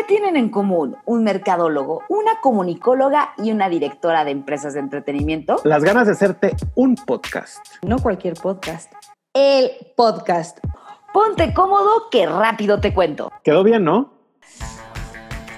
¿Qué tienen en común un mercadólogo, una comunicóloga y una directora de empresas de entretenimiento? Las ganas de hacerte un podcast. No cualquier podcast. El podcast. Ponte cómodo que rápido te cuento. Quedó bien, ¿no?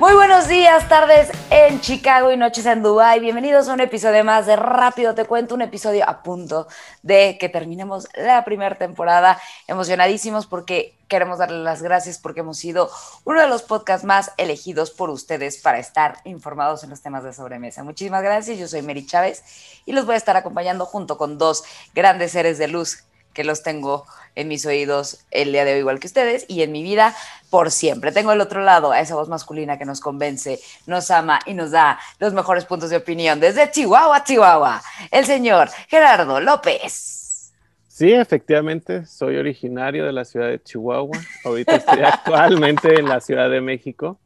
Muy buenos días, tardes en Chicago y noches en Dubai. Bienvenidos a un episodio más de Rápido Te Cuento, un episodio a punto de que terminemos la primera temporada. Emocionadísimos porque queremos darle las gracias porque hemos sido uno de los podcasts más elegidos por ustedes para estar informados en los temas de sobremesa. Muchísimas gracias. Yo soy Mary Chávez y los voy a estar acompañando junto con dos grandes seres de luz que los tengo en mis oídos el día de hoy igual que ustedes y en mi vida por siempre. Tengo el otro lado a esa voz masculina que nos convence, nos ama y nos da los mejores puntos de opinión desde Chihuahua, Chihuahua, el señor Gerardo López. Sí, efectivamente, soy originario de la ciudad de Chihuahua. Ahorita estoy actualmente en la Ciudad de México.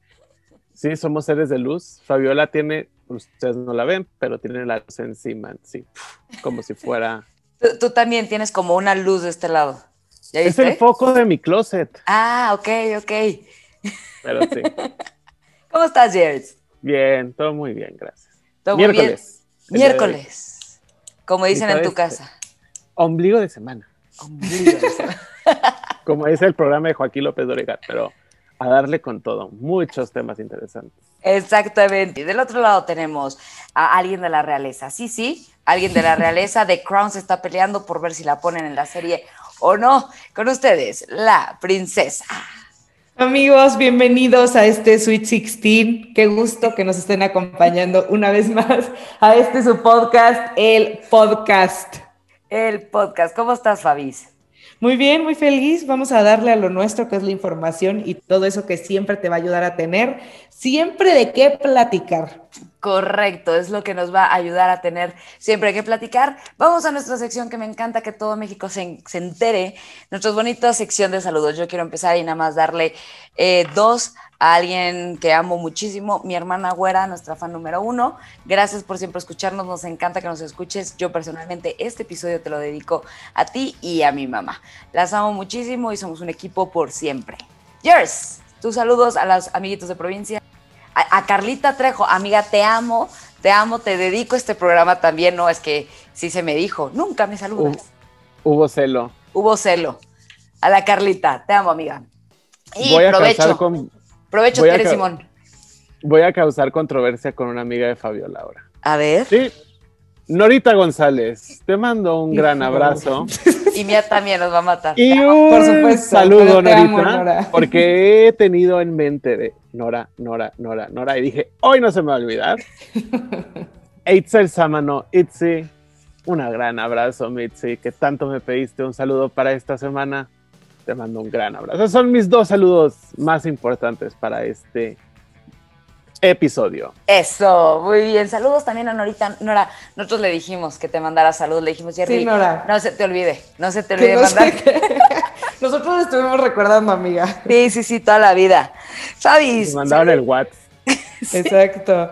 Sí, somos seres de luz. Fabiola tiene, ustedes no la ven, pero tiene la luz encima, sí, como si fuera Tú, también tienes como una luz de este lado. Es el foco de mi closet. Ah, ok, ok. Pero sí. ¿Cómo estás, Jers? Bien, todo muy bien, gracias. ¿Todo Miércoles. Muy bien? Miércoles. Como dicen en tu casa. Ombligo de semana. Ombligo de semana. como dice el programa de Joaquín López Doregat, pero a darle con todo. Muchos temas interesantes. Exactamente. Y del otro lado tenemos a alguien de la realeza. Sí, sí, alguien de la realeza. The Crown se está peleando por ver si la ponen en la serie o no. Con ustedes, la princesa. Amigos, bienvenidos a este Sweet 16. Qué gusto que nos estén acompañando una vez más a este su podcast, el podcast. El podcast. ¿Cómo estás, Fabis? Muy bien, muy feliz. Vamos a darle a lo nuestro, que es la información y todo eso que siempre te va a ayudar a tener siempre de qué platicar. Correcto, es lo que nos va a ayudar a tener siempre que platicar. Vamos a nuestra sección que me encanta que todo México se, entere, nuestra bonita sección de saludos. Yo quiero empezar y nada más darle eh, dos a alguien que amo muchísimo, mi hermana Güera, nuestra fan número uno. Gracias por siempre escucharnos, nos encanta que nos escuches. Yo personalmente este episodio te lo dedico a ti y a mi mamá. Las amo muchísimo y somos un equipo por siempre. Yours, tus saludos a los amiguitos de provincia a, Carlita Trejo, amiga, te amo, te amo, te dedico este programa también, no es que sí se me dijo, nunca me saludas. Hubo celo. Hubo celo. A la Carlita, te amo, amiga. Y voy a provecho. Con, provecho, Simón. Voy a causar controversia con una amiga de Fabiola ahora. A ver. Sí, Norita González, te mando un gran abrazo. Y Mía también nos va a matar. Y un Por supuesto, saludo, Norita, porque he tenido en mente de Nora, Nora, Nora, Nora, y dije, hoy no se me va a olvidar. Eitzel Samano, Itzi, un gran abrazo, Mitzi, que tanto me pediste un saludo para esta semana. Te mando un gran abrazo. son mis dos saludos más importantes para este episodio. Eso, muy bien. Saludos también a Norita. Nora, nosotros le dijimos que te mandara saludos. Le dijimos, Jerry, no se te olvide, no se te olvide mandar. nosotros estuvimos recordando, amiga. Sí, sí, sí, toda la vida. ¿Sabes? mandaron el WhatsApp. Exacto.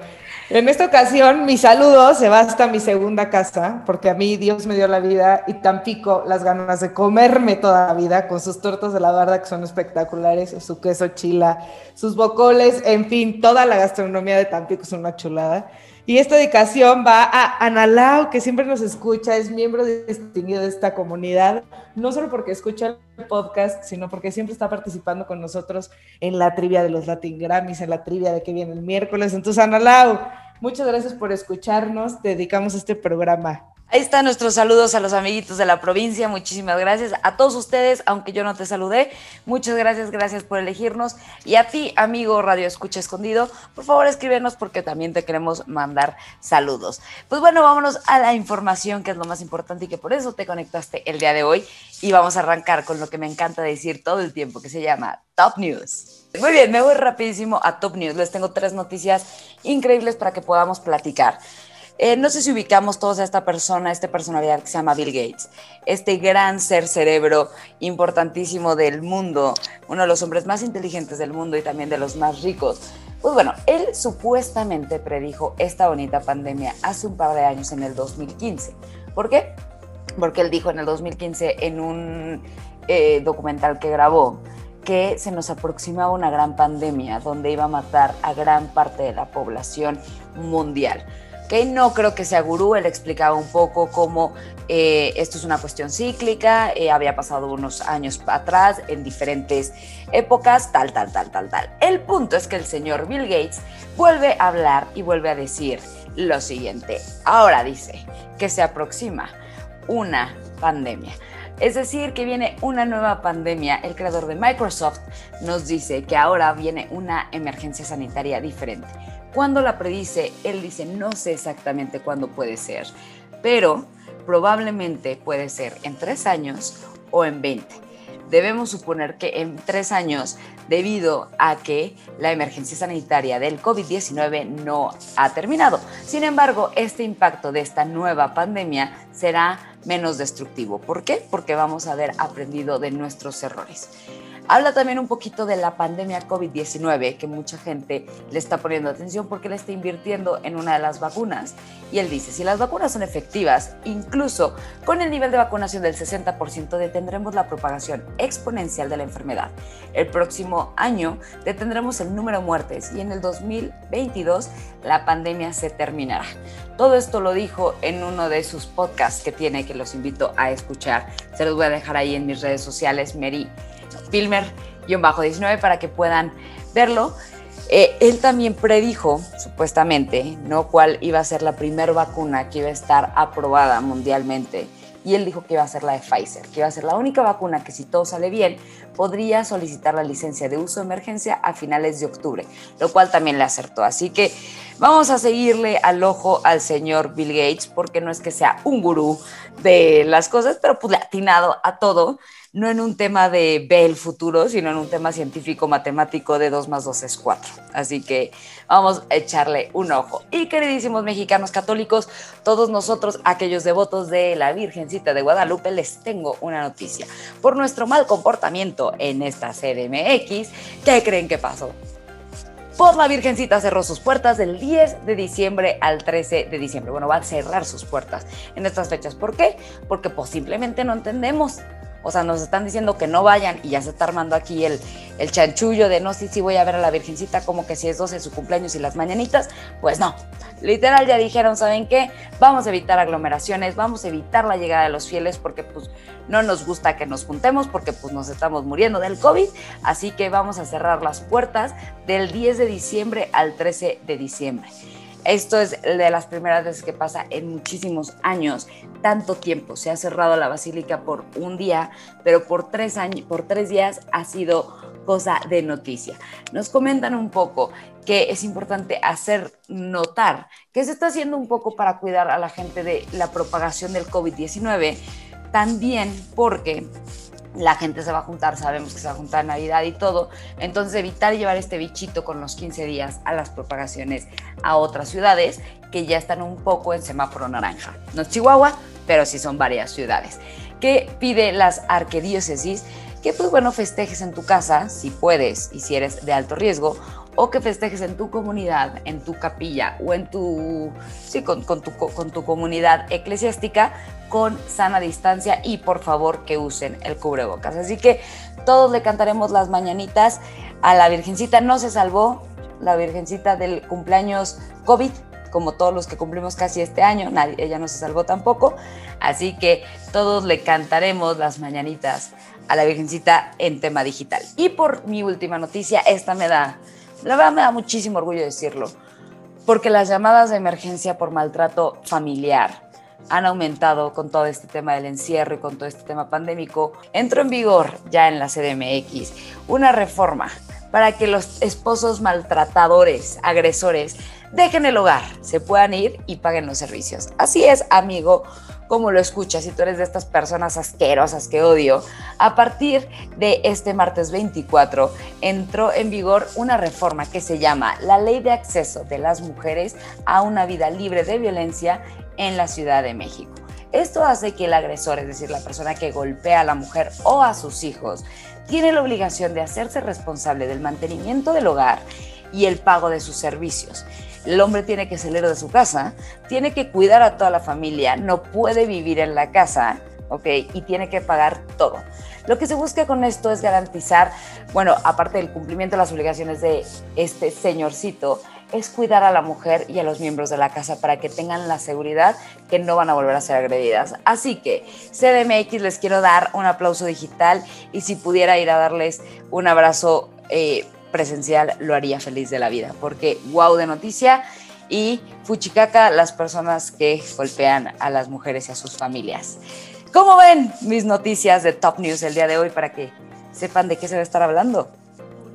En esta ocasión, mi saludo se va hasta mi segunda casa, porque a mí Dios me dio la vida y Tampico las ganas de comerme toda la vida con sus tortas de la barda que son espectaculares, su queso chila, sus bocoles, en fin, toda la gastronomía de Tampico es una chulada. Y esta dedicación va a Analao, que siempre nos escucha, es miembro distinguido de esta comunidad, no solo porque escucha el podcast, sino porque siempre está participando con nosotros en la trivia de los Latin Grammys, en la trivia de que viene el miércoles. Entonces, Analao, muchas gracias por escucharnos, dedicamos este programa. Ahí están nuestros saludos a los amiguitos de la provincia. Muchísimas gracias a todos ustedes, aunque yo no te saludé. Muchas gracias, gracias por elegirnos. Y a ti, amigo Radio Escucha Escondido, por favor escríbenos porque también te queremos mandar saludos. Pues bueno, vámonos a la información, que es lo más importante y que por eso te conectaste el día de hoy. Y vamos a arrancar con lo que me encanta decir todo el tiempo, que se llama Top News. Muy bien, me voy rapidísimo a Top News. Les tengo tres noticias increíbles para que podamos platicar. Eh, no sé si ubicamos todos a esta persona, a esta personalidad que se llama Bill Gates, este gran ser cerebro importantísimo del mundo, uno de los hombres más inteligentes del mundo y también de los más ricos. Pues bueno, él supuestamente predijo esta bonita pandemia hace un par de años, en el 2015. ¿Por qué? Porque él dijo en el 2015 en un eh, documental que grabó que se nos aproximaba una gran pandemia donde iba a matar a gran parte de la población mundial. Que No creo que sea gurú, él explicaba un poco cómo eh, esto es una cuestión cíclica, eh, había pasado unos años atrás en diferentes épocas, tal, tal, tal, tal, tal. El punto es que el señor Bill Gates vuelve a hablar y vuelve a decir lo siguiente. Ahora dice que se aproxima una pandemia. Es decir, que viene una nueva pandemia. El creador de Microsoft nos dice que ahora viene una emergencia sanitaria diferente. Cuando la predice, él dice, no sé exactamente cuándo puede ser, pero probablemente puede ser en tres años o en 20 debemos suponer que en tres años, debido a que la emergencia sanitaria del COVID-19 no ha terminado. Sin embargo, este impacto de esta nueva pandemia será menos destructivo. ¿Por qué? Porque vamos a haber aprendido de nuestros errores. Habla también un poquito de la pandemia COVID-19, que mucha gente le está poniendo atención porque le está invirtiendo en una de las vacunas. Y él dice, si las vacunas son efectivas, incluso con el nivel de vacunación del 60%, detendremos la propagación exponencial de la enfermedad. El próximo año detendremos el número de muertes y en el 2022 la pandemia se terminará. Todo esto lo dijo en uno de sus podcasts que tiene, que los invito a escuchar. Se los voy a dejar ahí en mis redes sociales, Mary Filmer-19 para que puedan verlo. Eh, él también predijo, supuestamente, ¿no? cuál iba a ser la primera vacuna que iba a estar aprobada mundialmente. Y él dijo que iba a ser la de Pfizer, que iba a ser la única vacuna que si todo sale bien, podría solicitar la licencia de uso de emergencia a finales de octubre, lo cual también le acertó. Así que vamos a seguirle al ojo al señor Bill Gates, porque no es que sea un gurú de las cosas, pero pues le atinado a todo no en un tema de ve el futuro, sino en un tema científico matemático de 2 más 2 es 4. Así que vamos a echarle un ojo. Y queridísimos mexicanos católicos, todos nosotros, aquellos devotos de la Virgencita de Guadalupe, les tengo una noticia. Por nuestro mal comportamiento en esta CDMX, ¿qué creen que pasó? Pues la Virgencita cerró sus puertas del 10 de diciembre al 13 de diciembre. Bueno, va a cerrar sus puertas en estas fechas. ¿Por qué? Porque pues simplemente no entendemos. O sea, nos están diciendo que no vayan y ya se está armando aquí el, el chanchullo de no, sí, sí voy a ver a la Virgencita como que si es 12 su cumpleaños y las mañanitas. Pues no, literal ya dijeron, ¿saben qué? Vamos a evitar aglomeraciones, vamos a evitar la llegada de los fieles porque pues no nos gusta que nos juntemos porque pues nos estamos muriendo del COVID. Así que vamos a cerrar las puertas del 10 de diciembre al 13 de diciembre. Esto es de las primeras veces que pasa en muchísimos años, tanto tiempo. Se ha cerrado la basílica por un día, pero por tres, años, por tres días ha sido cosa de noticia. Nos comentan un poco que es importante hacer notar que se está haciendo un poco para cuidar a la gente de la propagación del COVID-19, también porque la gente se va a juntar, sabemos que se va a juntar Navidad y todo, entonces evitar llevar este bichito con los 15 días a las propagaciones a otras ciudades que ya están un poco en semáforo naranja. No Chihuahua, pero sí son varias ciudades. ¿Qué pide las arquidiócesis? Que pues bueno, festejes en tu casa, si puedes y si eres de alto riesgo, o que festejes en tu comunidad, en tu capilla o en tu, sí, con, tu, con tu comunidad eclesiástica con sana distancia y por favor que usen el cubrebocas. Así que todos le cantaremos las mañanitas a la Virgencita. No se salvó la Virgencita del cumpleaños COVID, como todos los que cumplimos casi este año, nadie, ella no se salvó tampoco. Así que todos le cantaremos las mañanitas a la Virgencita en tema digital. Y por mi última noticia, esta me da la verdad me da muchísimo orgullo decirlo, porque las llamadas de emergencia por maltrato familiar han aumentado con todo este tema del encierro y con todo este tema pandémico. Entró en vigor ya en la CDMX una reforma para que los esposos maltratadores, agresores, dejen el hogar, se puedan ir y paguen los servicios. Así es, amigo como lo escuchas, si tú eres de estas personas asquerosas que odio, a partir de este martes 24 entró en vigor una reforma que se llama la Ley de Acceso de las Mujeres a una vida libre de violencia en la Ciudad de México. Esto hace que el agresor, es decir, la persona que golpea a la mujer o a sus hijos, tiene la obligación de hacerse responsable del mantenimiento del hogar y el pago de sus servicios el hombre tiene que salir de su casa, tiene que cuidar a toda la familia, no puede vivir en la casa, ¿ok? Y tiene que pagar todo. Lo que se busca con esto es garantizar, bueno, aparte del cumplimiento de las obligaciones de este señorcito, es cuidar a la mujer y a los miembros de la casa para que tengan la seguridad que no van a volver a ser agredidas. Así que CDMX les quiero dar un aplauso digital y si pudiera ir a darles un abrazo eh, presencial, lo haría feliz de la vida, porque wow de noticia y fuchicaca las personas que golpean a las mujeres y a sus familias. ¿Cómo ven mis noticias de Top News el día de hoy para que sepan de qué se va a estar hablando?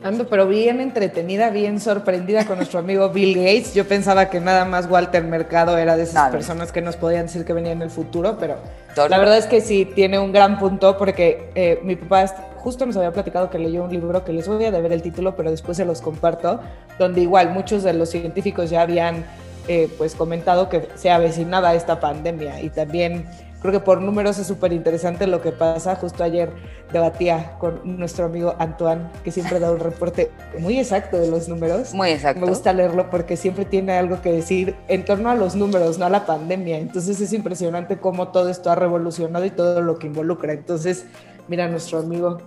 Ando, pero bien entretenida, bien sorprendida con nuestro amigo Bill Gates. Yo pensaba que nada más Walter Mercado era de esas personas que nos podían decir que venían en el futuro, pero la verdad es que sí, tiene un gran punto porque eh, mi papá justo nos había platicado que leyó un libro que les voy a deber el título, pero después se los comparto, donde igual muchos de los científicos ya habían eh, pues comentado que se avecinaba esta pandemia y también creo que por números es súper interesante lo que pasa. Justo ayer debatía con nuestro amigo Antoine, que siempre da un reporte muy exacto de los números. Muy exacto. Me gusta leerlo porque siempre tiene algo que decir en torno a los números, no a la pandemia. Entonces es impresionante cómo todo esto ha revolucionado y todo lo que involucra. Entonces, mira, nuestro amigo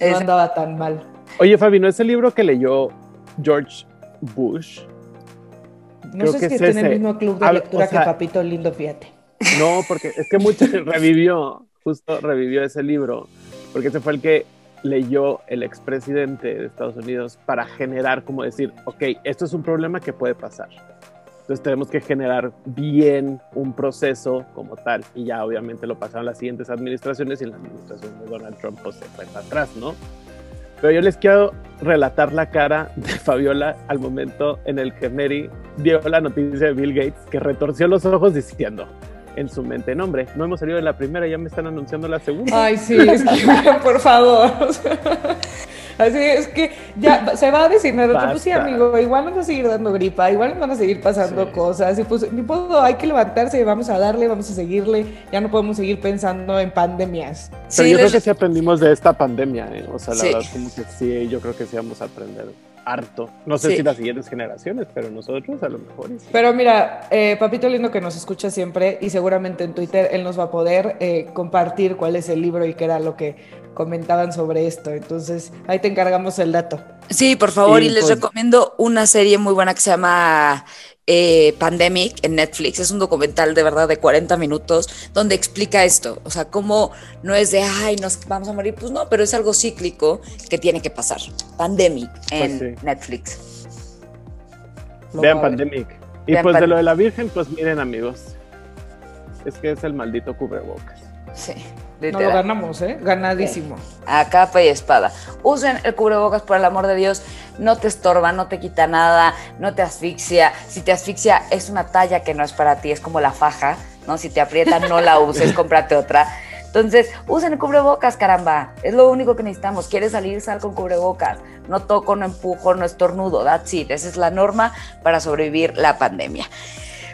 no andaba tan mal. Oye, Fabi, ¿no es el libro que leyó George Bush? No sé si es que tiene el mismo club de lectura que Papito Lindo, fíjate. No, porque es que mucho revivió, justo revivió ese libro, porque ese fue el que leyó el expresidente de Estados Unidos para generar, como decir, ok, esto es un problema que puede pasar. Entonces tenemos que generar bien un proceso como tal. Y ya obviamente lo pasaron las siguientes administraciones y la administración de Donald Trump pues, se fue para atrás, ¿no? Pero yo les quiero relatar la cara de Fabiola al momento en el que Mary vio la noticia de Bill Gates, que retorció los ojos diciendo, en su mente. No, hombre, no hemos salido de la primera, ya me están anunciando la segunda. Ay, sí, es que, por favor. Así es que ya se va a decir, pues sí, amigo, igual nos va a seguir dando gripa, igual nos van a seguir pasando cosas, y pues ni puedo, hay que levantarse, vamos a darle, vamos a seguirle, ya no podemos seguir pensando en pandemias. Pero yo creo que sí aprendimos de esta pandemia, ¿eh? o sea, la verdad, como que sí, yo creo que sí vamos a aprender harto. No sé si las siguientes generaciones, pero nosotros a lo mejor. Pero mira, eh, Papito Lindo que nos escucha siempre y seguramente en Twitter él nos va a poder eh, compartir cuál es el libro y qué era lo que comentaban sobre esto. Entonces ahí te encargamos el dato. Sí, por favor, y, les pues recomiendo una serie muy buena que se llama eh, Pandemic en Netflix. Es un documental de verdad de 40 minutos donde explica esto. O sea, cómo no es de, ay, nos vamos a morir. Pues no, pero es algo cíclico que tiene que pasar. Pandemic pues en Netflix. Vean Pandemic. Y pues de lo de la Virgen, pues miren amigos. Es que es el maldito cubrebocas. Sí. No lo ganamos, ¿eh? Ganadísimo. A capa y espada. Usen el cubrebocas por el amor de Dios. No te estorba, no te quita nada, no te asfixia. Si te asfixia, es una talla que no es para ti, es como la faja, ¿no? Si te aprieta, no la uses, cómprate otra. Entonces, usen el cubrebocas, caramba. Es lo único que necesitamos. ¿Quieres salir? Sal con cubrebocas. No toco, no empujo, no estornudo. That's it. Esa es la norma para sobrevivir la pandemia.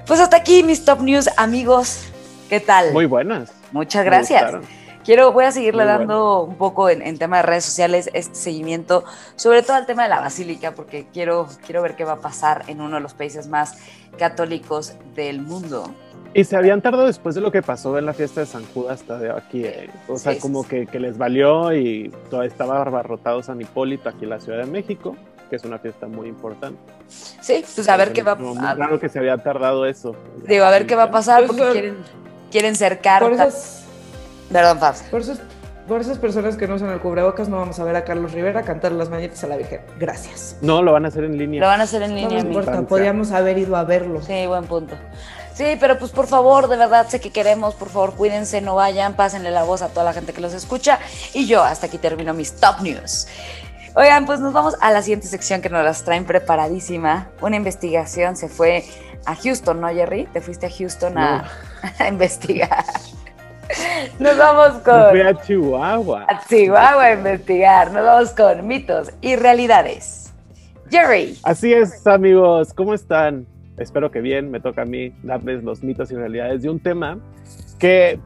Pues hasta aquí mis top news, amigos. ¿Qué tal? Muy buenas. Muchas gracias. Quiero, voy a seguirle dando un poco en, tema de redes sociales este seguimiento, sobre todo al tema de la basílica, porque quiero, quiero ver qué va a pasar en uno de los países más católicos del mundo. Y se habían tardado después de lo que pasó en la fiesta de San Judas hasta de aquí. Eh. O sea, como Que, les valió y todavía estaba abarrotado San Hipólito aquí en la Ciudad de México, que es una fiesta muy importante. Sí, pues a ver qué va a pasar. Claro que se había tardado eso. Digo, a ver qué va a pasar porque pues, quieren, quieren cercar. Perdón, Fabs. Por, por esas personas que no usan el cubrebocas, no vamos a ver a Carlos Rivera cantar las mañanitas a la Virgen. Gracias. No, lo van a hacer en línea. Lo van a hacer en línea. No importa, podríamos haber ido a verlo. Sí, buen punto. Sí, pero pues por favor, de verdad sé que queremos, por favor, cuídense, no vayan, pásenle la voz a toda la gente que los escucha. Y yo hasta aquí termino mis top news. Oigan, pues nos vamos a la siguiente sección que nos las traen preparadísima. Una investigación se fue a Houston, ¿no, Jerry? Te fuiste a Houston a investigar. Nos vamos con. fui a Chihuahua. A Chihuahua a investigar. Nos vamos con mitos y realidades. Jerry. Así es, amigos. ¿Cómo están? Espero que bien. Me toca a mí darles los mitos y realidades de un tema que,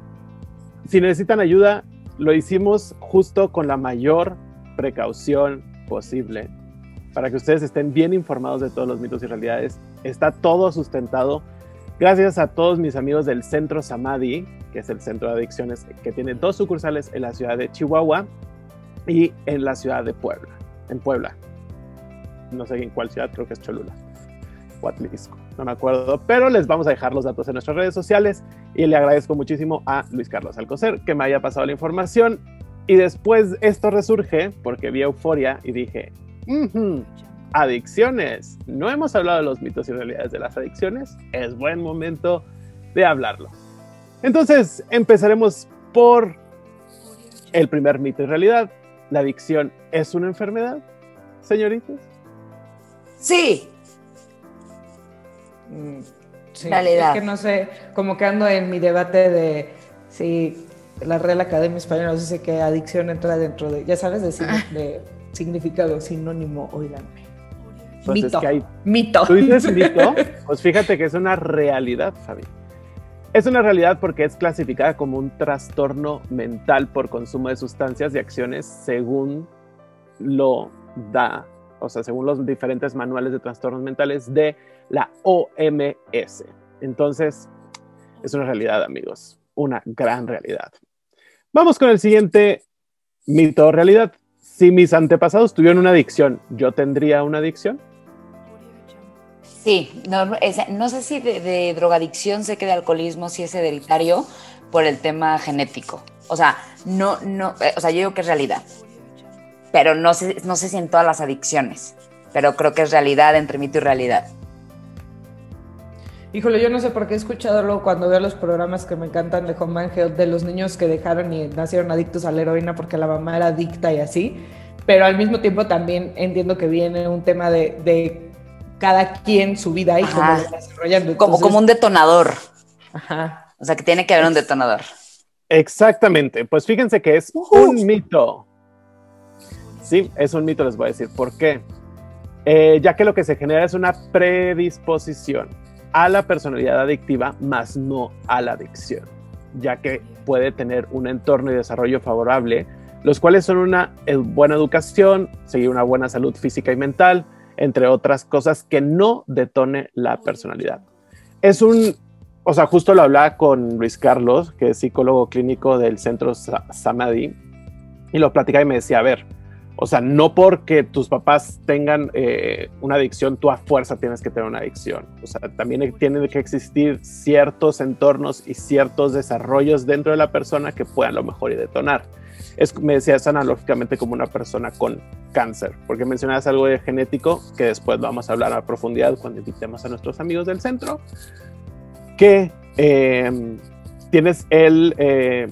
si necesitan ayuda, lo hicimos justo con la mayor precaución posible para que ustedes estén bien informados de todos los mitos y realidades. Está todo sustentado Gracias a todos mis amigos del Centro Samadhi, que es el centro de adicciones que tiene dos sucursales en la ciudad de Chihuahua. y en la ciudad de Puebla, en Puebla. No sé en cuál ciudad, creo que es Cholula o Atlisco, no me acuerdo, pero les vamos a dejar los datos en nuestras redes sociales y le agradezco muchísimo a Luis Carlos Alcocer que me haya pasado la información y después esto resurge porque vi euforia y dije, adicciones. No hemos hablado de los mitos y realidades de las adicciones. Es buen momento de hablarlo. Entonces, empezaremos por el primer mito y realidad. ¿La adicción es una enfermedad, señoritas? Sí. Mm, sí. Realidad. Es que no sé, como que ando en mi debate de si la Real Academia Española dice que adicción entra dentro de, ya sabes, de, de significado sinónimo, oiganme. Mito. Hay, mito. ¿Tú dices mito? Pues fíjate que es una realidad, Fabi. Es una realidad porque es clasificada como un trastorno mental por consumo de sustancias y acciones según lo da, o sea, según los diferentes manuales de trastornos mentales de la OMS. Entonces, es una realidad, amigos, una gran realidad. Vamos con el siguiente mito o realidad. Si mis antepasados tuvieron una adicción, ¿yo tendría una adicción? Sí, no, sé si de, drogadicción, sé que de alcoholismo sí es hereditario por el tema genético. O sea, no, no, eh, o sea, yo digo que es realidad. Pero no sé, no sé si en todas las adicciones. Pero creo que es realidad entre mito y realidad. Híjole, yo no sé por qué he escuchado luego cuando veo los programas que me encantan de Home de los niños que dejaron y nacieron adictos a la heroína porque la mamá era adicta y así. Pero al mismo tiempo también entiendo que viene un tema de cada quien su vida y cómo lo desarrollando. como, como un detonador. Ajá. O sea, que tiene que haber un detonador. Exactamente. Pues fíjense que es un mito. Sí, es un mito, les voy a decir. ¿Por qué? Eh, ya que lo que se genera es una predisposición a la personalidad adictiva, más no a la adicción, ya que puede tener un entorno y desarrollo favorable, los cuales son una eh, buena educación, seguir una buena salud física y mental, entre otras cosas, que no detone la personalidad. Es un, o sea, justo lo hablaba con Luis Carlos, que es psicólogo clínico del centro Samadhi, y lo platicaba y me decía, a ver, o sea, no porque tus papás tengan eh, una adicción, tú a fuerza tienes que tener una adicción. O sea, también tienen que existir ciertos entornos y ciertos desarrollos dentro de la persona que puedan lo mejor y detonar es, me decías analógicamente como una persona con cáncer, porque mencionabas algo de genético que después vamos a hablar a profundidad cuando invitemos a nuestros amigos del centro, que em, tienes el, eh,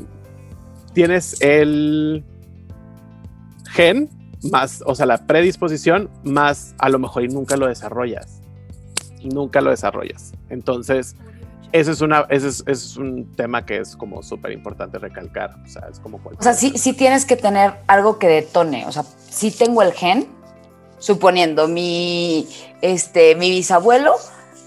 tienes el gen más, o sea, la predisposición más a lo mejor y nunca lo desarrollas, nunca lo desarrollas. Entonces, ese es, una, ese es, un tema que es como súper importante recalcar. O sea, es como O sea, sí, sí, tienes que tener algo que detone. O sea, sí tengo el gen, suponiendo mi, este, mi bisabuelo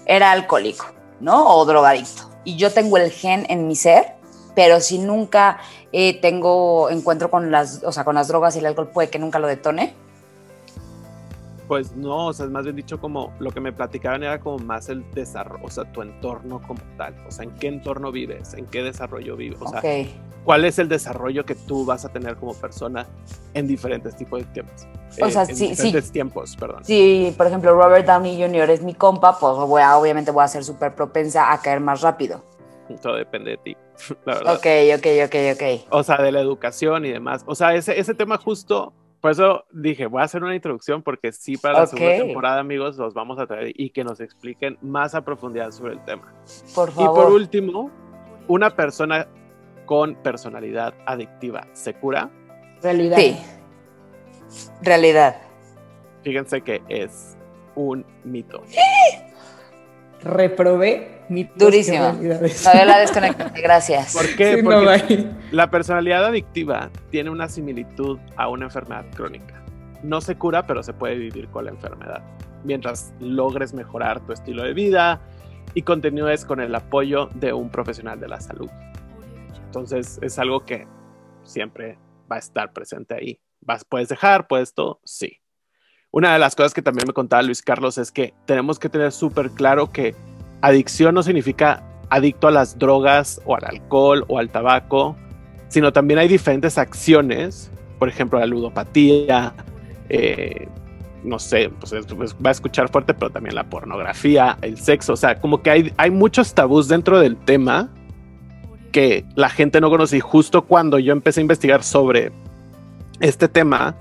era alcohólico, ¿no? O drogadicto. Y yo tengo el gen en mi ser, pero si nunca eh, tengo encuentro con las, o sea, con las drogas y el alcohol, puede que nunca lo detone. Pues no, o sea, es más bien dicho como lo que me platicaban era como más el desarrollo, o sea, tu entorno como tal, o sea, en qué entorno vives, en qué desarrollo vives, o sea, cuál es el desarrollo que tú vas a tener como persona en diferentes tipos de tiempos. O sea, en diferentes tiempos, perdón. Si, por ejemplo, Robert Downey Jr. es mi compa, pues voy a, obviamente voy a ser súper propensa a caer más rápido. Todo depende de ti, la verdad. Ok, ok, ok, ok. O sea, de la educación y demás. O sea, ese, ese tema justo por eso dije, voy a hacer una introducción porque sí, para la segunda temporada, amigos, los vamos a traer y que nos expliquen más a profundidad sobre el tema. Por favor. Y por último, una persona con personalidad adictiva, ¿se cura? Realidad. Sí. Realidad. Fíjense que es un mito. Reprobé Durísimo. A la desconecté, gracias. ¿Por qué? Porque la personalidad adictiva tiene una similitud a una enfermedad crónica. No se cura, pero se puede vivir con la enfermedad. Mientras logres mejorar tu estilo de vida y continúes con el apoyo de un profesional de la salud. Entonces es algo que siempre va a estar presente ahí. Vas, ¿Puedes dejar? ¿Puedes todo? Sí. Una de las cosas que también me contaba Luis Carlos es que tenemos que tener súper claro que adicción no significa adicto a las drogas o al alcohol o al tabaco, sino también hay diferentes acciones. por ejemplo, la ludopatía, eh, no sé, pues, pues, va a escuchar fuerte, pero también la pornografía, el sexo, o sea, como que hay, hay muchos tabús dentro del tema que la gente no conoce y justo cuando yo empecé a investigar sobre este tema,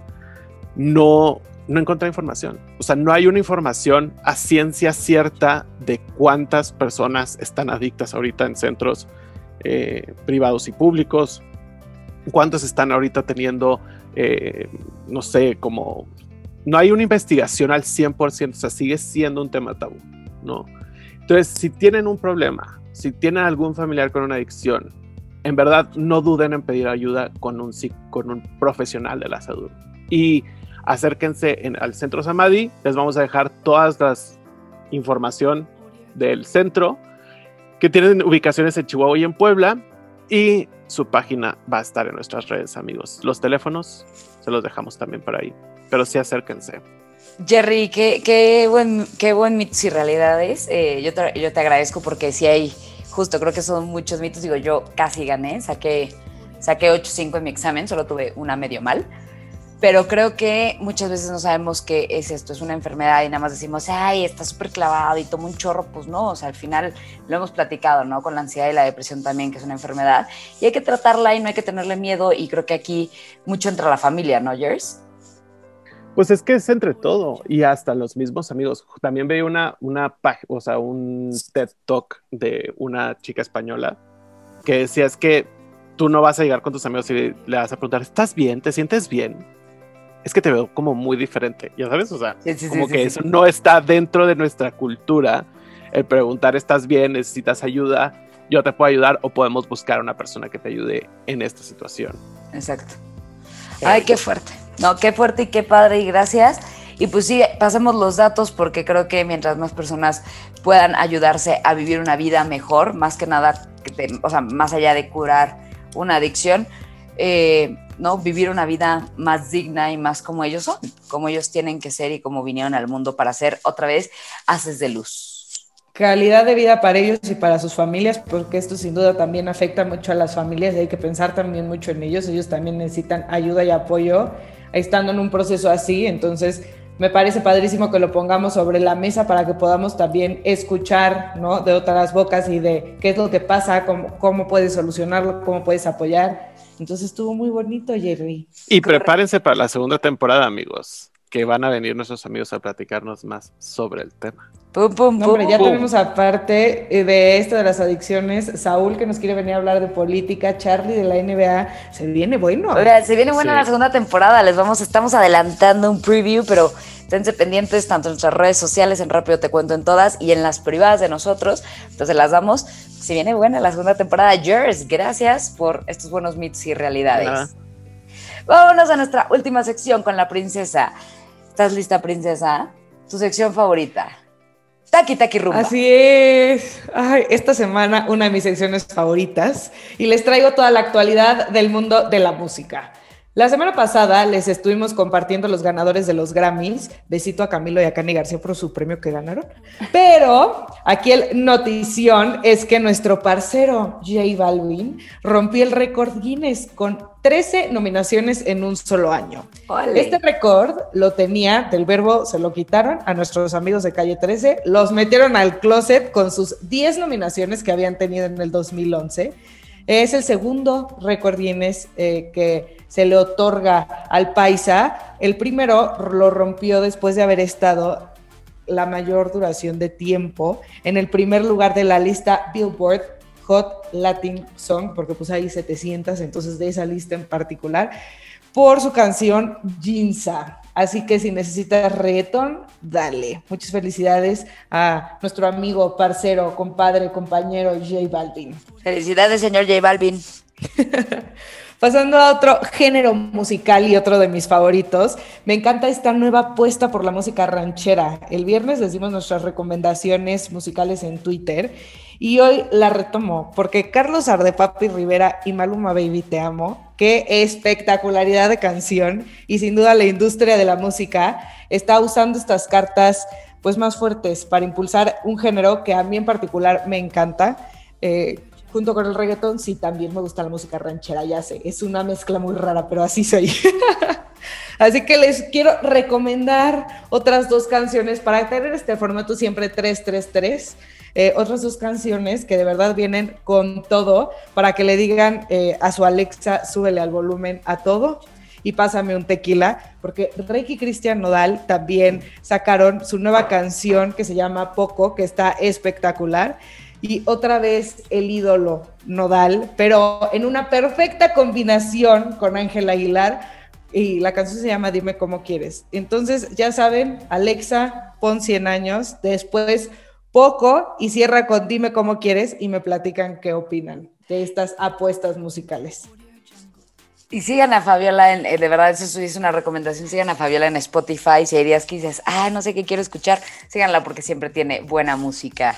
no, no encontré información. O sea, no hay una información a ciencia cierta de cuántas personas están adictas ahorita en centros eh, privados y públicos, cuántos están ahorita teniendo, eh, no sé, como... No hay una investigación al 100%, o sea, sigue siendo un tema tabú, ¿no? Entonces, si tienen un problema, si tienen algún familiar con una adicción, en verdad no duden en pedir ayuda con un, con un profesional de la salud. Y acérquense al centro Samadhi, les vamos a dejar todas las información del centro que tienen ubicaciones en Chihuahua y en Puebla y su página va a estar en nuestras redes, amigos. Los teléfonos se los dejamos también por ahí, pero sí acérquense. Jerry, qué, qué buen, qué buen mitos y realidades. Eh, yo, te, yo te agradezco porque si hay, justo creo que son muchos mitos. Digo, yo casi gané, saqué, saqué 8.5 en mi examen, solo tuve una medio mal pero creo que muchas veces no sabemos qué es esto, es una enfermedad y nada más decimos, ay, está súper clavado y toma un chorro, pues no, o sea, al final lo hemos platicado, ¿no? Con la ansiedad y la depresión también, que es una enfermedad, y hay que tratarla y no hay que tenerle miedo, y creo que aquí mucho entra la familia, ¿no, Jers? Pues es que es entre todo y hasta los mismos amigos. También veía una, una o sea, un TED Talk de una chica española que decía es que tú no vas a llegar con tus amigos y le vas a preguntar, ¿estás bien? ¿Te sientes bien? Es que te veo como muy diferente, ya sabes, o sea, como que eso no está dentro de nuestra cultura. El preguntar, ¿estás bien? ¿Necesitas ayuda? Yo te puedo ayudar o podemos buscar a una persona que te ayude en esta situación. Exacto. Ay, qué fuerte. No, qué fuerte y qué padre y gracias. Y pues sí, pasemos los datos porque creo que mientras más personas puedan ayudarse a vivir una vida mejor, más que nada, o sea, más allá de curar una adicción, eh, ¿no? Vivir una vida más digna y más como ellos son, como ellos tienen que ser y como vinieron al mundo para ser otra vez haces de luz. Calidad de vida para ellos y para sus familias, porque esto sin duda también afecta mucho a las familias hay que pensar también mucho en ellos. Ellos también necesitan ayuda y apoyo estando en un proceso así. Entonces, me parece padrísimo que lo pongamos sobre la mesa para que podamos también escuchar ¿no? de otras bocas y de qué es lo que pasa, cómo, cómo puedes solucionarlo, cómo puedes apoyar. Entonces estuvo muy bonito, Jerry. Y prepárense para la segunda temporada, amigos, que van a venir nuestros amigos a platicarnos más sobre el tema. Pum, pum, pum, ya tenemos aparte eh, de esto de las adicciones, Saúl que nos quiere venir a hablar de política, Charlie de la NBA, se viene bueno. se viene buena la segunda temporada, les vamos, estamos adelantando un preview, pero esténse pendientes tanto en nuestras redes sociales, en Rápido Te Cuento en todas, y en las privadas de nosotros, entonces las damos. Si viene buena la segunda temporada, Jers, gracias por estos buenos mitos y realidades. Vámonos a nuestra última sección con la princesa. ¿Estás lista, princesa? Tu sección favorita. Taki Taki Rumba. Así es. esta semana una de mis secciones favoritas y les traigo toda la actualidad del mundo de la música. La semana pasada les estuvimos compartiendo los ganadores de los Grammys. Besito a Camilo y a Cani García por su premio que ganaron. Pero aquí el notición es que nuestro parcero J Balvin rompió el récord Guinness con 13 nominaciones en un solo año. Este récord lo tenía, del verbo se lo quitaron a nuestros amigos de Calle 13, los metieron al closet con sus 10 nominaciones que habían tenido en el 2011. Es el segundo récord eh, que se le otorga al paisa. El primero lo rompió después de haber estado la mayor duración de tiempo en el primer lugar de la lista Billboard Hot Latin Song, porque pues hay 700, entonces de esa lista en particular, por su canción Jinza. Así que si necesitas reggaeton, dale. Muchas felicidades a nuestro amigo, parcero, compadre, compañero J Balvin. Felicidades, señor J Balvin. Pasando a otro género musical y otro de mis favoritos, me encanta esta nueva apuesta por la música ranchera. El viernes les dimos nuestras recomendaciones musicales en Twitter y hoy la retomo porque Carlos Ardepapi Rivera y Maluma Baby Te Amo, qué espectacularidad de canción y sin duda la industria de la música está usando estas cartas pues más fuertes para impulsar un género que a mí en particular me encanta. Eh, junto con el reggaetón, sí, también me gusta la música ranchera, ya sé, es una mezcla muy rara, pero así soy. así que les quiero recomendar otras dos canciones para tener este formato siempre 333. Eh, otras dos canciones que de verdad vienen con todo para que le digan eh, a su Alexa, súbele al volumen a todo y pásame un tequila, porque Reiki Cristian Nodal también sacaron su nueva canción que se llama Poco, que está espectacular. Y otra vez el ídolo Nodal, pero en una perfecta combinación con Ángel Aguilar. Y la canción se llama Dime cómo quieres. Entonces, ya saben, Alexa, pon 100 años. Después, poco y cierra con Dime cómo quieres y me platican qué opinan de estas apuestas musicales. Y sigan a Fabiola, en, eh, de verdad, eso es una recomendación, sigan a Fabiola en Spotify, si hay días que dices, ah, no sé qué quiero escuchar, síganla porque siempre tiene buena música.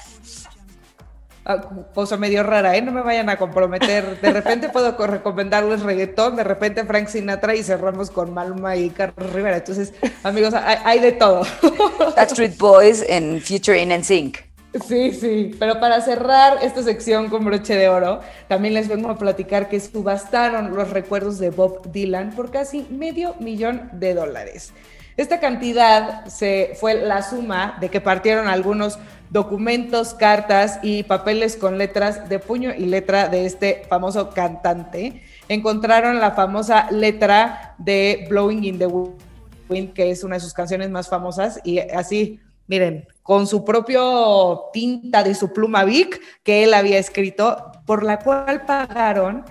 Ah, cosa medio rara, ¿eh? No me vayan a comprometer. De repente puedo recomendarles reggaetón, de repente Frank Sinatra y cerramos con Malma y Carlos Rivera. Entonces, amigos, hay, de todo. Backstreet Boys en Future in Sync. Sí, sí, pero para cerrar esta sección con broche de oro, también les vengo a platicar que subastaron los recuerdos de Bob Dylan por casi medio millón de dólares. Esta cantidad se fue la suma de que partieron algunos documentos, cartas y papeles con letras de puño y letra de este famoso cantante. Encontraron la famosa letra de Blowing in the Wind, que es una de sus canciones más famosas, y así miren, con su propio tinta de su pluma Vic que él había escrito, por la cual pagaron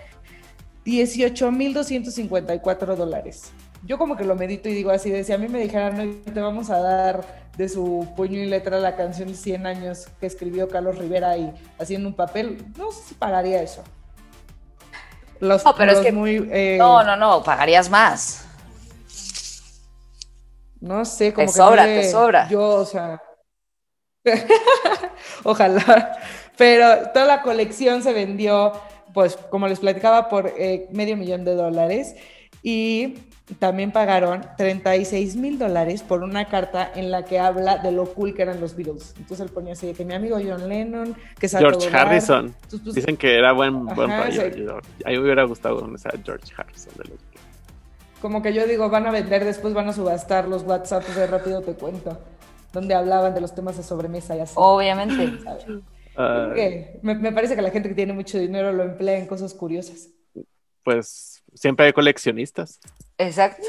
18.254 dólares. Yo como que lo medito y digo así, de si a mí me dijeran, no, te vamos a dar de su puño y letra la canción 100 años que escribió Carlos Rivera y haciendo un papel, no sé si pagaría eso. no, pero es que muy, eh, no, no, no, pagarías más. No sé, como te sobra, te sobra. Yo, o sea, ojalá. Pero toda la colección se vendió, pues, como les platicaba, por eh, medio millón de dólares. Y también pagaron 36 mil dólares por una carta en la que habla de lo cool que eran los Beatles. Entonces él ponía así, que mi amigo John Lennon, que George Harrison. Pues, Dicen que era buen, buen A mí me hubiera gustado conocer a George Harrison de los como que yo digo, van a vender, después van a subastar los WhatsApps de rápido te cuento, donde hablaban de los temas de sobremesa y así. Obviamente. me, parece que la gente que tiene mucho dinero lo emplea en cosas curiosas. Pues siempre hay coleccionistas. Exacto.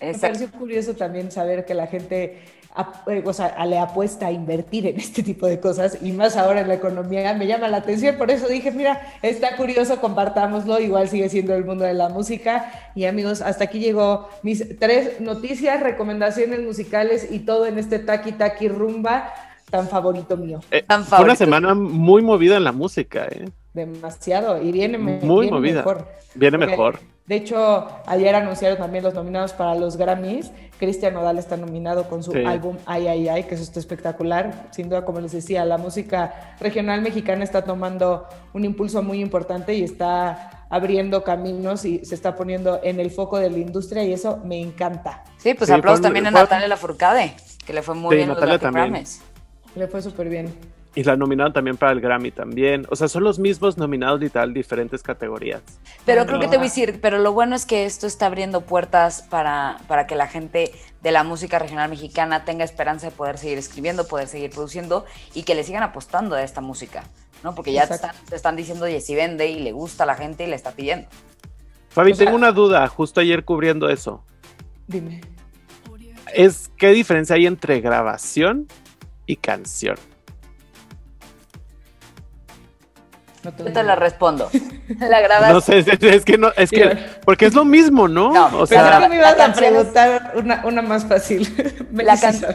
Exacto. Me pareció curioso también saber que la gente eh, o sea, le apuesta a invertir en este tipo de cosas y más ahora en la economía me llama la atención, por eso dije, mira, está curioso, compartámoslo, igual sigue siendo el mundo de la música y amigos, hasta aquí llegó mis tres noticias, recomendaciones musicales y todo en este Taki Taki Rumba tan favorito mío. Eh, fue una semana muy movida en la música, ¿eh? Demasiado, y viene, muy movida. mejor. Viene mejor. De hecho, ayer anunciaron también los nominados para los Grammys. Cristian Nodal está nominado con su álbum Ay, ay, ay, que eso está espectacular. Sin duda, como les decía, la música regional mexicana está tomando un impulso muy importante y está abriendo caminos y se está poniendo en el foco de la industria y eso me encanta. Sí, pues aplausos también a Natalia Lafourcade, que le fue muy bien Natalia los también. Le fue súper bien. Y la nominaron también para el Grammy también. O sea, son los mismos nominados y tal, diferentes categorías. Pero creo que te voy a decir, pero lo bueno es que esto está abriendo puertas para, para que la gente de la música regional mexicana tenga esperanza de poder seguir escribiendo, poder seguir produciendo y que le sigan apostando a esta música, ¿no? Porque ya te están, diciendo, oye, si vende y le gusta a la gente y le está pidiendo. Fabi, tengo una duda, justo ayer cubriendo eso. Dime. Es, ¿qué diferencia hay entre grabación y canción? No te, Yo te la respondo. La grabas. No sé, es, que no, es que, porque es lo mismo, ¿no? no o sea, que me ibas a preguntar una, una más fácil. la canción.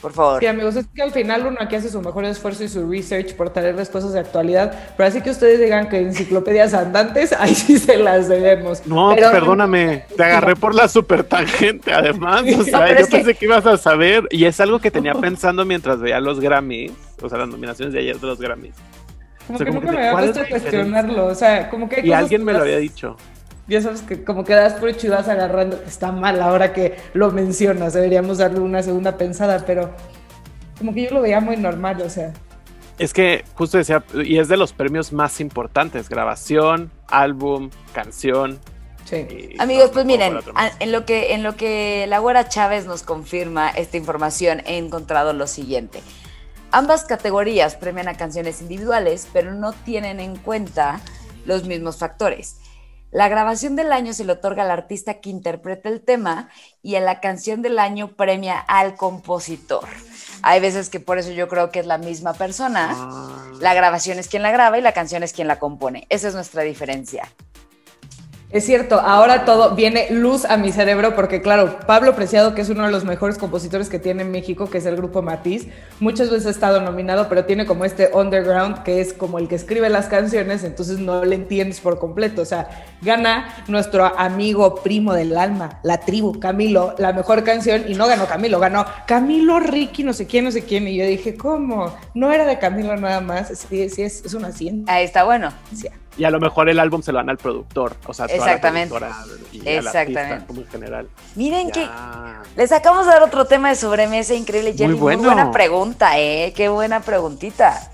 Por favor. Sí, amigos, es que al final uno aquí hace su mejor esfuerzo y su research por traer respuestas de actualidad, pero así que ustedes digan que enciclopedias andantes, ahí sí se las debemos. No, perdóname, te agarré por la super tangente, además, o sea, yo pensé que... ibas a saber, y es algo que tenía pensando mientras veía los Grammys, o sea, las nominaciones de ayer de los Grammys. Como que nunca me había puesto a cuestionarlo. O sea, como que. y alguien me lo había dicho. Ya sabes que como que das por hecho y vas agarrando. Está mal ahora que lo mencionas. Deberíamos darle una segunda pensada, pero como que yo lo veía muy normal, o sea. Es que justo decía, y es de los premios más importantes, grabación, álbum, canción. Sí. Amigos, pues miren, en lo que en lo que la güera Chávez nos confirma esta información, he encontrado lo siguiente. Ambas categorías premian a canciones individuales, pero no tienen en cuenta los mismos factores. La grabación del año se le otorga al artista que interpreta el tema y en la canción del año premia al compositor. Hay veces que por eso yo creo que es la misma persona. Ah. La grabación es quien la graba y la canción es quien la compone. Esa es nuestra diferencia. Es cierto, ahora todo viene luz a mi cerebro porque claro, Pablo Preciado, que es uno de los mejores compositores que tiene en México, que es el grupo Matiz, muchas veces ha estado nominado, pero tiene como este underground que es como el que escribe las canciones, entonces no le entiendes por completo. O sea, gana nuestro amigo primo del alma, la tribu, Camilo, la mejor canción y no ganó Camilo, ganó Camilo Ricky, no sé quién, no sé quién. Y yo dije, ¿cómo? No era de Camilo nada más, sí, sí es, es una ciencia. Ahí está bueno. Sí. Y a lo mejor el álbum se lo dan al productor, o sea, toda Exactamente. la y Exactamente. como en general. Miren que les acabamos de dar otro tema de sobremesa increíble, Jenny. Muy, buena pregunta, ¿eh? Qué buena preguntita.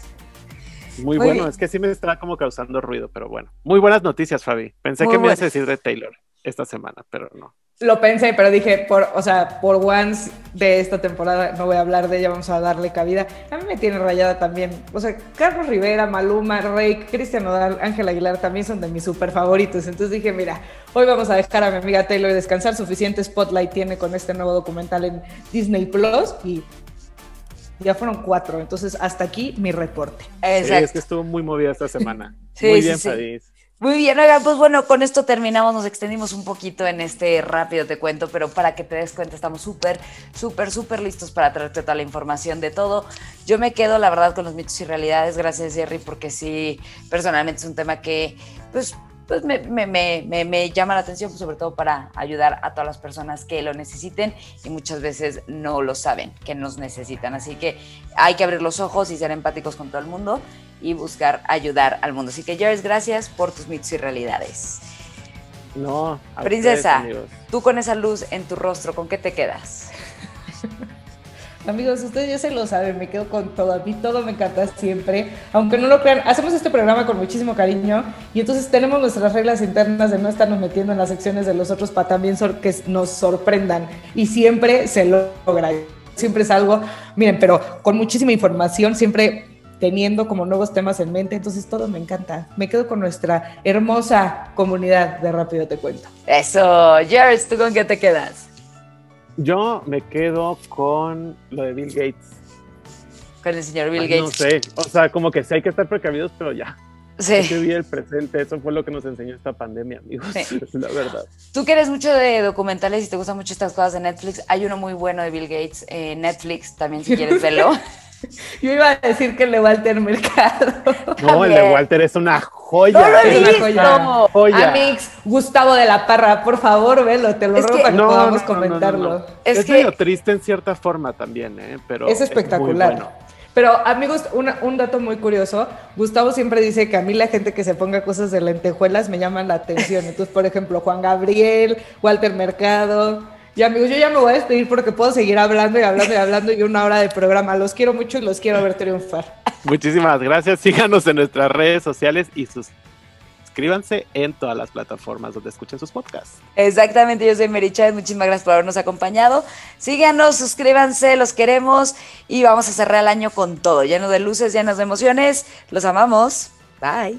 Muy, bueno, es que sí me está como causando ruido, pero bueno. Muy buenas noticias, Fabi. Pensé que me ibas a decir de Taylor esta semana, pero no. Lo pensé, pero dije, por, o sea, por once de esta temporada no voy a hablar de ella, vamos a darle cabida. A mí me tiene rayada también. O sea, Carlos Rivera, Maluma, Rey, Cristian Nodal, Ángel Aguilar también son de mis super favoritos. Entonces dije, mira, hoy vamos a dejar a mi amiga Taylor descansar. Suficiente spotlight tiene con este nuevo documental en Disney Plus y ya fueron cuatro. Entonces, hasta aquí mi reporte. Sí, es que estuvo muy movida esta semana. muy bien, sí, muy bien, oigan, pues bueno, con esto terminamos, nos extendimos un poquito en este rápido te cuento, pero para que te des cuenta estamos súper, súper, súper listos para traerte toda la información de todo. Yo me quedo, la verdad, con los mitos y realidades, gracias Jerry, porque sí, personalmente es un tema que, pues, pues me, me, me, me, llama la atención, pues sobre todo para ayudar a todas las personas que lo necesiten y muchas veces no lo saben, que nos necesitan. Así que hay que abrir los ojos y ser empáticos con todo el mundo y buscar ayudar al mundo. Así que, Jared, gracias por tus mitos y realidades. No, Princesa, tú con esa luz en tu rostro, ¿con qué te quedas? Amigos, ustedes ya se lo saben, me quedo con todo. A mí todo me encanta siempre. Aunque no lo crean, hacemos este programa con muchísimo cariño y entonces tenemos nuestras reglas internas de no estarnos metiendo en las secciones de los otros para también que nos sorprendan. Y siempre se logra. Siempre es algo, miren, pero con muchísima información, siempre teniendo como nuevos temas en mente, entonces todo me encanta. Me quedo con nuestra hermosa comunidad de Rápido Te Cuento. Eso, Jared, ¿tú con qué te quedas? Yo me quedo con lo de Bill Gates. Con el señor Bill Gates. No sé, o sea, como que sí hay que estar precavidos, pero ya. Sí. que vi el presente, eso fue lo que nos enseñó esta pandemia, amigos, sí. la verdad. Tú que eres mucho de documentales y te gustan mucho estas cosas de Netflix, hay uno muy bueno de Bill Gates en Netflix, también si quieres verlo. Yo iba a decir que el de Walter Mercado. No, el de Walter es una joya. No lo es una joya. Amix, Gustavo de la Parra, por favor, velo, te lo ruego para que podamos comentarlo. Es, es medio triste en cierta forma también, ¿eh? Pero es espectacular. Pero amigos, un dato muy curioso, Gustavo siempre dice que a mí la gente que se ponga cosas de lentejuelas me llaman la atención. Entonces, por ejemplo, Juan Gabriel, Walter Mercado, y amigos, yo ya me voy a despedir porque puedo seguir hablando y hablando y hablando y una hora de programa. Los quiero mucho y los quiero ver triunfar. Muchísimas gracias. Síganos en nuestras redes sociales y suscríbanse en todas las plataformas donde escuchen sus podcasts. Exactamente, yo soy Mary Chávez, muchísimas gracias por habernos acompañado. Síganos, suscríbanse, los queremos y vamos a cerrar el año con todo, lleno de luces, llenos de emociones. Los amamos. Bye.